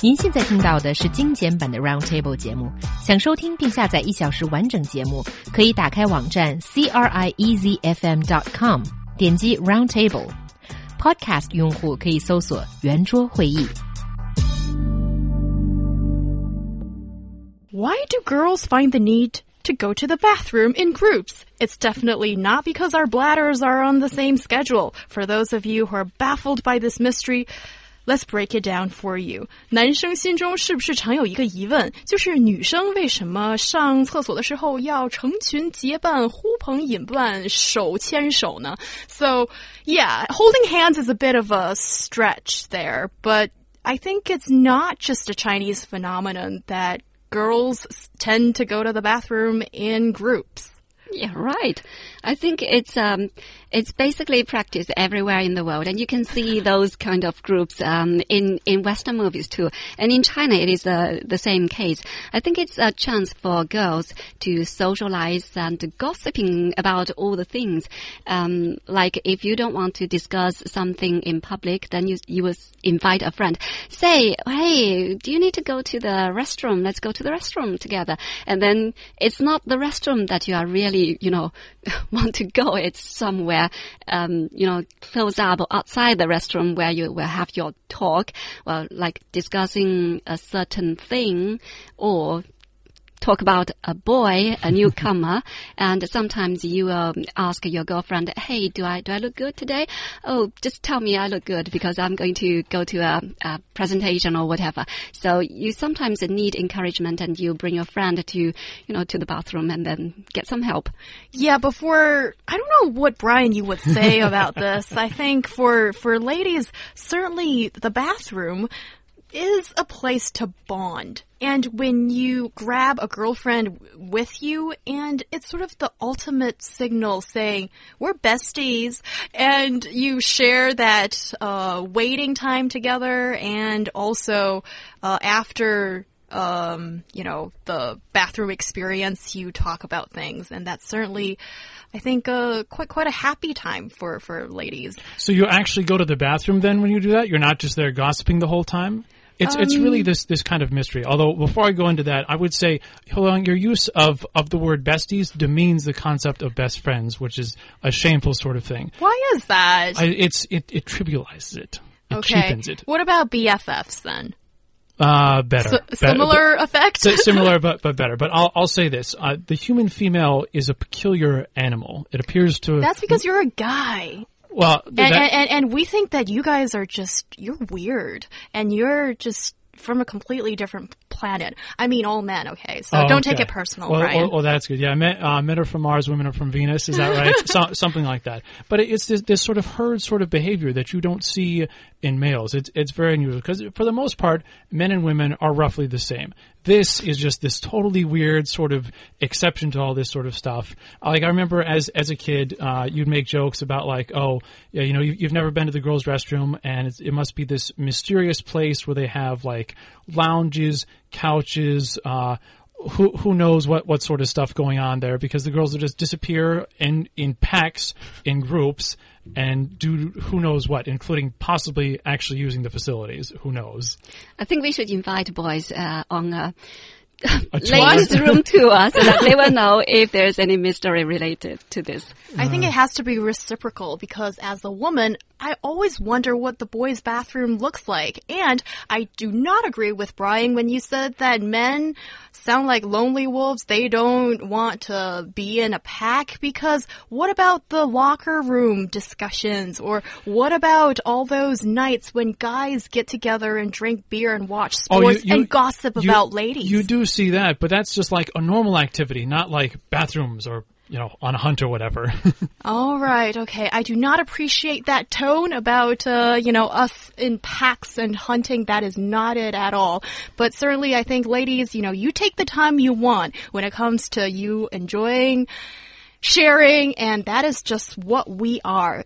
您现在听到的是精简版的 Roundtable 节目。想收听并下载一小时完整节目，可以打开网站 c r i e z f m dot com，点击 Roundtable。Podcast 用户可以搜索圆桌会议。Why do girls find the need to go to the bathroom in groups? It's definitely not because our bladders are on the same schedule. For those of you who are baffled by this mystery, Let's break it down for you。男生心中是不是常有一个疑问，就是女生为什么上厕所的时候要成群结伴、呼朋引伴、手牵手呢？So yeah, holding hands is a bit of a stretch there, but I think it's not just a Chinese phenomenon that girls tend to go to the bathroom in groups. Yeah, right. I think it's um, it's basically practiced everywhere in the world, and you can see those kind of groups um, in in Western movies too. And in China, it is uh, the same case. I think it's a chance for girls to socialize and gossiping about all the things. Um, like if you don't want to discuss something in public, then you you will invite a friend. Say, hey, do you need to go to the restroom? Let's go to the restroom together. And then it's not the restroom that you are really, you know, want to go. It's somewhere, um, you know, close up outside the restroom where you will have your talk, well, like discussing a certain thing or talk about a boy, a newcomer, and sometimes you um, ask your girlfriend, "Hey, do I do I look good today?" Oh, just tell me I look good because I'm going to go to a, a presentation or whatever. So you sometimes need encouragement, and you bring your friend to you know to the bathroom and then get some help. Yeah, before I don't know what Brian you would say about this. I think for for ladies, certainly the bathroom is a place to bond. And when you grab a girlfriend with you, and it's sort of the ultimate signal saying, we're besties, and you share that uh, waiting time together, and also uh, after um, you know, the bathroom experience, you talk about things, and that's certainly, I think, uh, quite quite a happy time for for ladies. So you actually go to the bathroom then when you do that? You're not just there gossiping the whole time? It's um, it's really um, this this kind of mystery. Although before I go into that, I would say, hold on, your use of of the word besties demeans the concept of best friends, which is a shameful sort of thing. Why is that? I, it's it it trivializes it. It okay. cheapens it. What about BFFs then? Uh, better. S similar better, effect? similar, but, but better. But I'll, I'll say this. Uh, the human female is a peculiar animal. It appears to. That's because you're a guy. Well, and, and, and, and we think that you guys are just you're weird and you're just from a completely different planet. I mean, all men, okay? So oh, don't okay. take it personal, well, Ryan. Well, well, that's good. Yeah, men, uh, men, are from Mars, women are from Venus. Is that right? so, something like that. But it's this, this, sort of herd sort of behavior that you don't see in males. It's it's very unusual because for the most part, men and women are roughly the same. This is just this totally weird sort of exception to all this sort of stuff. Like I remember as as a kid, uh, you'd make jokes about like, oh, yeah, you know, you, have never been to the girls' restroom, and it must be this mysterious place where they have like lounges, couches. Uh, who who knows what, what sort of stuff going on there because the girls will just disappear in in packs in groups and do who knows what, including possibly actually using the facilities. Who knows? I think we should invite boys uh, on a ladies' room tour so that they will know if there's any mystery related to this. I think it has to be reciprocal because as a woman, I always wonder what the boys' bathroom looks like. And I do not agree with Brian when you said that men sound like lonely wolves. They don't want to be in a pack because what about the locker room discussions? Or what about all those nights when guys get together and drink beer and watch sports oh, you, you, and gossip you, about ladies? You do see that, but that's just like a normal activity, not like bathrooms or you know, on a hunt or whatever. All right, okay. I do not appreciate that tone about, uh, you know, us in packs and hunting. That is not it at all. But certainly, I think, ladies, you know, you take the time you want when it comes to you enjoying sharing, and that is just what we are.